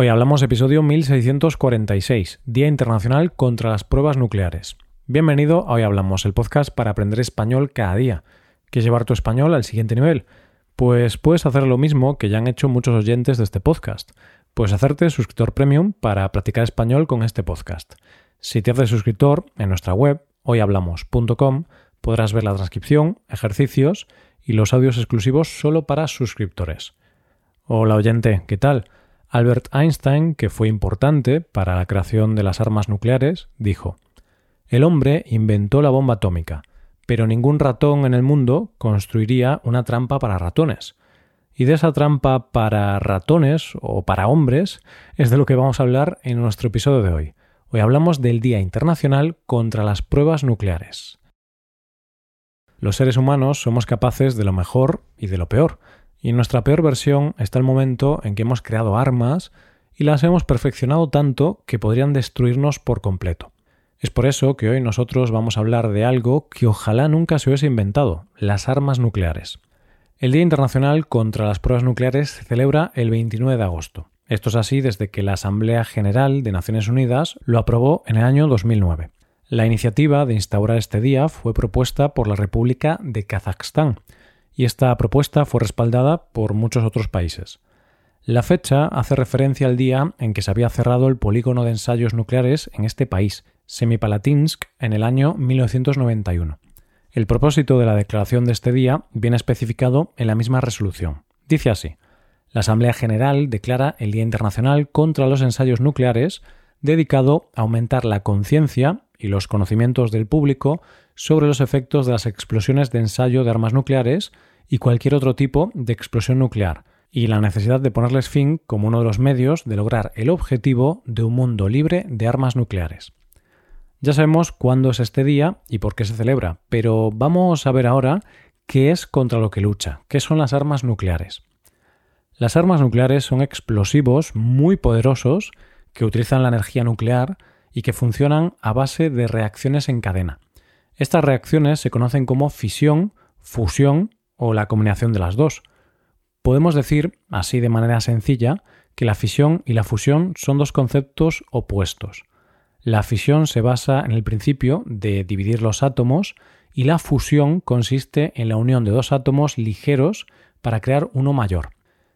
Hoy hablamos episodio 1646, Día Internacional contra las Pruebas Nucleares. Bienvenido a Hoy Hablamos, el podcast para aprender español cada día. ¿Quieres llevar tu español al siguiente nivel? Pues puedes hacer lo mismo que ya han hecho muchos oyentes de este podcast. Puedes hacerte suscriptor premium para practicar español con este podcast. Si te haces suscriptor, en nuestra web, hoyhablamos.com, podrás ver la transcripción, ejercicios y los audios exclusivos solo para suscriptores. Hola oyente, ¿qué tal? Albert Einstein, que fue importante para la creación de las armas nucleares, dijo El hombre inventó la bomba atómica, pero ningún ratón en el mundo construiría una trampa para ratones. Y de esa trampa para ratones o para hombres es de lo que vamos a hablar en nuestro episodio de hoy. Hoy hablamos del Día Internacional contra las Pruebas Nucleares. Los seres humanos somos capaces de lo mejor y de lo peor, y nuestra peor versión está el momento en que hemos creado armas y las hemos perfeccionado tanto que podrían destruirnos por completo. Es por eso que hoy nosotros vamos a hablar de algo que ojalá nunca se hubiese inventado, las armas nucleares. El Día Internacional contra las Pruebas Nucleares se celebra el 29 de agosto. Esto es así desde que la Asamblea General de Naciones Unidas lo aprobó en el año 2009. La iniciativa de instaurar este día fue propuesta por la República de Kazajstán, y esta propuesta fue respaldada por muchos otros países. La fecha hace referencia al día en que se había cerrado el polígono de ensayos nucleares en este país, Semipalatinsk, en el año 1991. El propósito de la declaración de este día viene especificado en la misma resolución. Dice así: La Asamblea General declara el Día Internacional contra los Ensayos Nucleares dedicado a aumentar la conciencia y los conocimientos del público sobre los efectos de las explosiones de ensayo de armas nucleares y cualquier otro tipo de explosión nuclear, y la necesidad de ponerles fin como uno de los medios de lograr el objetivo de un mundo libre de armas nucleares. Ya sabemos cuándo es este día y por qué se celebra, pero vamos a ver ahora qué es contra lo que lucha, qué son las armas nucleares. Las armas nucleares son explosivos muy poderosos que utilizan la energía nuclear y que funcionan a base de reacciones en cadena. Estas reacciones se conocen como fisión, fusión o la combinación de las dos. Podemos decir, así de manera sencilla, que la fisión y la fusión son dos conceptos opuestos. La fisión se basa en el principio de dividir los átomos y la fusión consiste en la unión de dos átomos ligeros para crear uno mayor.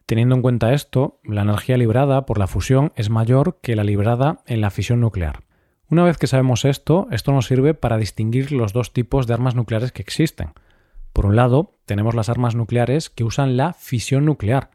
Teniendo en cuenta esto, la energía librada por la fusión es mayor que la librada en la fisión nuclear. Una vez que sabemos esto, esto nos sirve para distinguir los dos tipos de armas nucleares que existen. Por un lado, tenemos las armas nucleares que usan la fisión nuclear.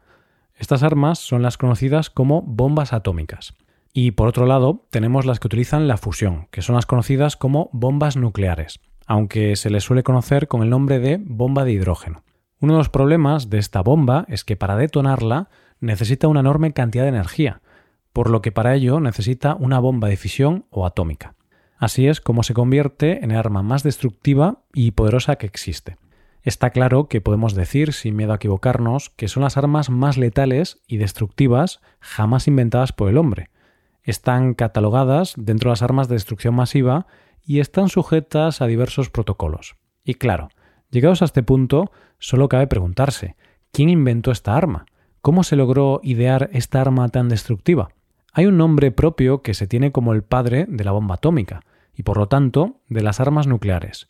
Estas armas son las conocidas como bombas atómicas. Y por otro lado, tenemos las que utilizan la fusión, que son las conocidas como bombas nucleares, aunque se les suele conocer con el nombre de bomba de hidrógeno. Uno de los problemas de esta bomba es que para detonarla necesita una enorme cantidad de energía, por lo que para ello necesita una bomba de fisión o atómica. Así es como se convierte en el arma más destructiva y poderosa que existe. Está claro que podemos decir, sin miedo a equivocarnos, que son las armas más letales y destructivas jamás inventadas por el hombre. Están catalogadas dentro de las armas de destrucción masiva y están sujetas a diversos protocolos. Y claro, llegados a este punto, solo cabe preguntarse, ¿quién inventó esta arma? ¿Cómo se logró idear esta arma tan destructiva? Hay un nombre propio que se tiene como el padre de la bomba atómica, y por lo tanto de las armas nucleares.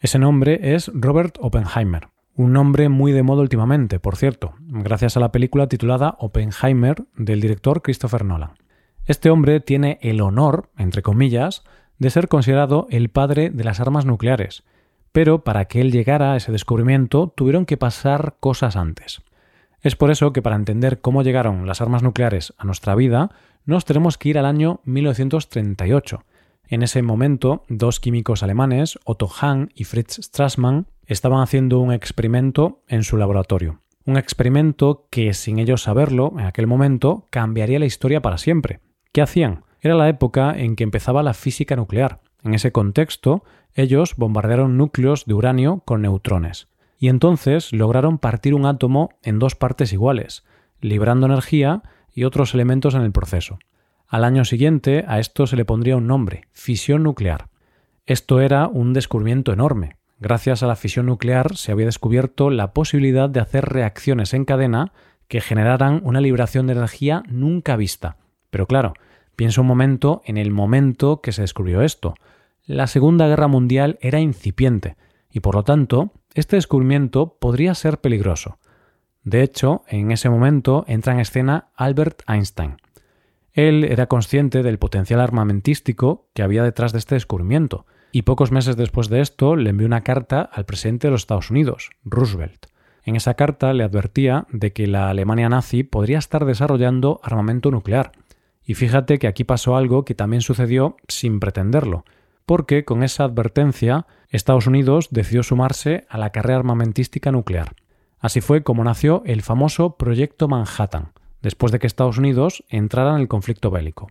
Ese nombre es Robert Oppenheimer, un nombre muy de moda últimamente, por cierto, gracias a la película titulada Oppenheimer del director Christopher Nolan. Este hombre tiene el honor, entre comillas, de ser considerado el padre de las armas nucleares, pero para que él llegara a ese descubrimiento tuvieron que pasar cosas antes. Es por eso que para entender cómo llegaron las armas nucleares a nuestra vida, nos tenemos que ir al año 1938, en ese momento, dos químicos alemanes, Otto Hahn y Fritz Strassmann, estaban haciendo un experimento en su laboratorio. Un experimento que, sin ellos saberlo, en aquel momento, cambiaría la historia para siempre. ¿Qué hacían? Era la época en que empezaba la física nuclear. En ese contexto, ellos bombardearon núcleos de uranio con neutrones. Y entonces lograron partir un átomo en dos partes iguales, librando energía y otros elementos en el proceso. Al año siguiente a esto se le pondría un nombre, fisión nuclear. Esto era un descubrimiento enorme. Gracias a la fisión nuclear se había descubierto la posibilidad de hacer reacciones en cadena que generaran una liberación de energía nunca vista. Pero claro, piensa un momento en el momento que se descubrió esto. La Segunda Guerra Mundial era incipiente y por lo tanto este descubrimiento podría ser peligroso. De hecho, en ese momento entra en escena Albert Einstein. Él era consciente del potencial armamentístico que había detrás de este descubrimiento, y pocos meses después de esto le envió una carta al presidente de los Estados Unidos, Roosevelt. En esa carta le advertía de que la Alemania nazi podría estar desarrollando armamento nuclear. Y fíjate que aquí pasó algo que también sucedió sin pretenderlo, porque con esa advertencia Estados Unidos decidió sumarse a la carrera armamentística nuclear. Así fue como nació el famoso Proyecto Manhattan, después de que Estados Unidos entrara en el conflicto bélico.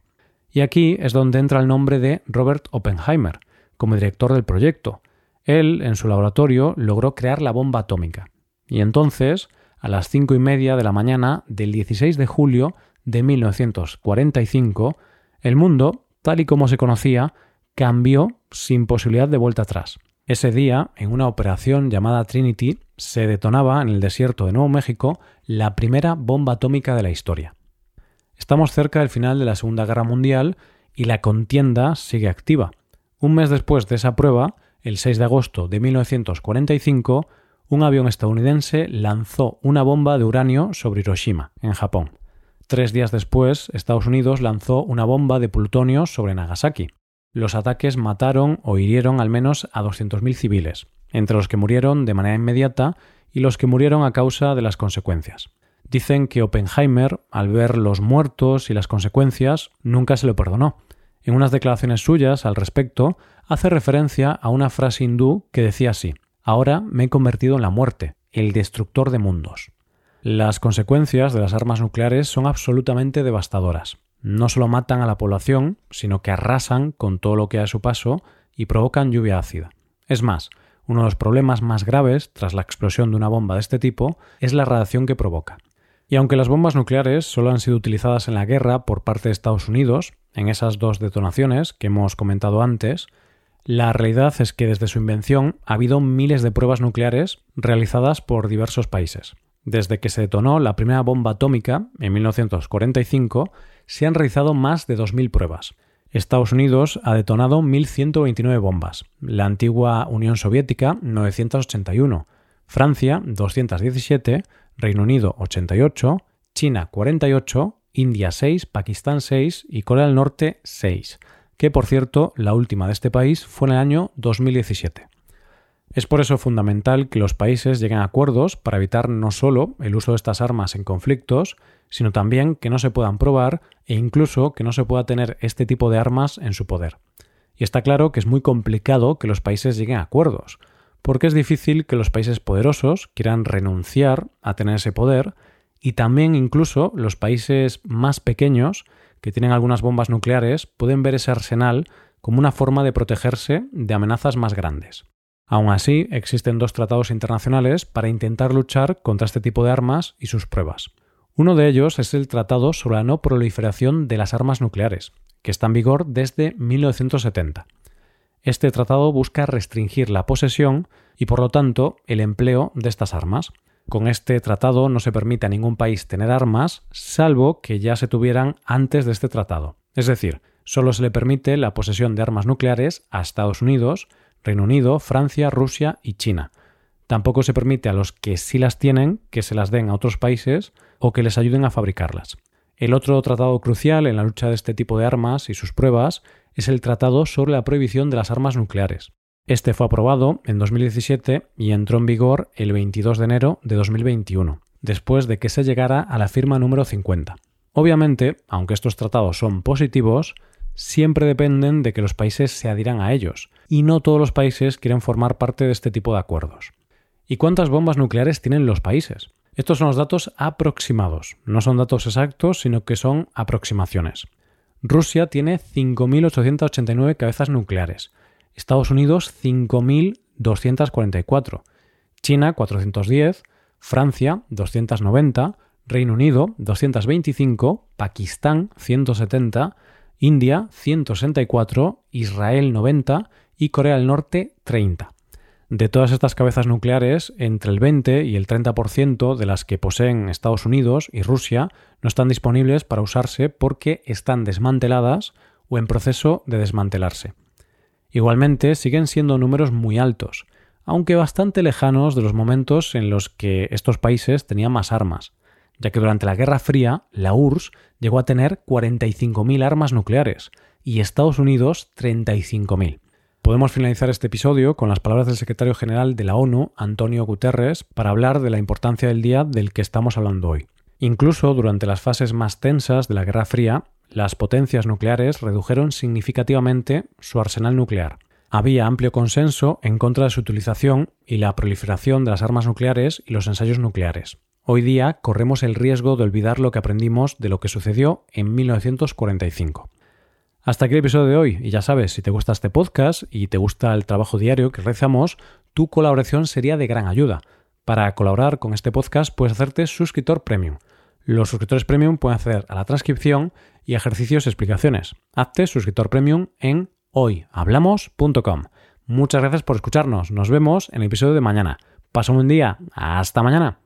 Y aquí es donde entra el nombre de Robert Oppenheimer, como director del proyecto. Él, en su laboratorio, logró crear la bomba atómica. Y entonces, a las cinco y media de la mañana del 16 de julio de 1945, el mundo, tal y como se conocía, cambió sin posibilidad de vuelta atrás. Ese día, en una operación llamada Trinity, se detonaba en el desierto de Nuevo México la primera bomba atómica de la historia. Estamos cerca del final de la Segunda Guerra Mundial y la contienda sigue activa. Un mes después de esa prueba, el 6 de agosto de 1945, un avión estadounidense lanzó una bomba de uranio sobre Hiroshima, en Japón. Tres días después, Estados Unidos lanzó una bomba de plutonio sobre Nagasaki, los ataques mataron o hirieron al menos a 200.000 civiles, entre los que murieron de manera inmediata y los que murieron a causa de las consecuencias. Dicen que Oppenheimer, al ver los muertos y las consecuencias, nunca se lo perdonó. En unas declaraciones suyas al respecto, hace referencia a una frase hindú que decía así: Ahora me he convertido en la muerte, el destructor de mundos. Las consecuencias de las armas nucleares son absolutamente devastadoras no solo matan a la población, sino que arrasan con todo lo que hay a su paso y provocan lluvia ácida. Es más, uno de los problemas más graves tras la explosión de una bomba de este tipo es la radiación que provoca. Y aunque las bombas nucleares solo han sido utilizadas en la guerra por parte de Estados Unidos, en esas dos detonaciones que hemos comentado antes, la realidad es que desde su invención ha habido miles de pruebas nucleares realizadas por diversos países. Desde que se detonó la primera bomba atómica en 1945, se han realizado más de 2.000 pruebas. Estados Unidos ha detonado 1.129 bombas, la antigua Unión Soviética 981, Francia 217, Reino Unido 88, China 48, India 6, Pakistán 6 y Corea del Norte 6, que por cierto la última de este país fue en el año 2017. Es por eso fundamental que los países lleguen a acuerdos para evitar no solo el uso de estas armas en conflictos, sino también que no se puedan probar e incluso que no se pueda tener este tipo de armas en su poder. Y está claro que es muy complicado que los países lleguen a acuerdos, porque es difícil que los países poderosos quieran renunciar a tener ese poder y también incluso los países más pequeños que tienen algunas bombas nucleares pueden ver ese arsenal como una forma de protegerse de amenazas más grandes. Aún así, existen dos tratados internacionales para intentar luchar contra este tipo de armas y sus pruebas. Uno de ellos es el Tratado sobre la no proliferación de las armas nucleares, que está en vigor desde 1970. Este tratado busca restringir la posesión y, por lo tanto, el empleo de estas armas. Con este tratado no se permite a ningún país tener armas, salvo que ya se tuvieran antes de este tratado. Es decir, solo se le permite la posesión de armas nucleares a Estados Unidos, Reino Unido, Francia, Rusia y China. Tampoco se permite a los que sí las tienen que se las den a otros países o que les ayuden a fabricarlas. El otro tratado crucial en la lucha de este tipo de armas y sus pruebas es el Tratado sobre la prohibición de las armas nucleares. Este fue aprobado en 2017 y entró en vigor el 22 de enero de 2021, después de que se llegara a la firma número 50. Obviamente, aunque estos tratados son positivos, siempre dependen de que los países se adhieran a ellos, y no todos los países quieren formar parte de este tipo de acuerdos. ¿Y cuántas bombas nucleares tienen los países? Estos son los datos aproximados, no son datos exactos, sino que son aproximaciones. Rusia tiene 5.889 cabezas nucleares, Estados Unidos 5.244, China 410, Francia 290, Reino Unido 225, Pakistán 170, India 164, Israel 90 y Corea del Norte 30. De todas estas cabezas nucleares, entre el 20 y el 30% de las que poseen Estados Unidos y Rusia no están disponibles para usarse porque están desmanteladas o en proceso de desmantelarse. Igualmente, siguen siendo números muy altos, aunque bastante lejanos de los momentos en los que estos países tenían más armas, ya que durante la Guerra Fría la URSS llegó a tener 45.000 armas nucleares y Estados Unidos 35.000. Podemos finalizar este episodio con las palabras del secretario general de la ONU, Antonio Guterres, para hablar de la importancia del día del que estamos hablando hoy. Incluso durante las fases más tensas de la Guerra Fría, las potencias nucleares redujeron significativamente su arsenal nuclear. Había amplio consenso en contra de su utilización y la proliferación de las armas nucleares y los ensayos nucleares. Hoy día corremos el riesgo de olvidar lo que aprendimos de lo que sucedió en 1945. Hasta aquí el episodio de hoy. Y ya sabes, si te gusta este podcast y te gusta el trabajo diario que realizamos, tu colaboración sería de gran ayuda. Para colaborar con este podcast puedes hacerte suscriptor premium. Los suscriptores premium pueden acceder a la transcripción y ejercicios y explicaciones. Hazte suscriptor premium en hoyhablamos.com. Muchas gracias por escucharnos. Nos vemos en el episodio de mañana. Pasa un buen día. Hasta mañana.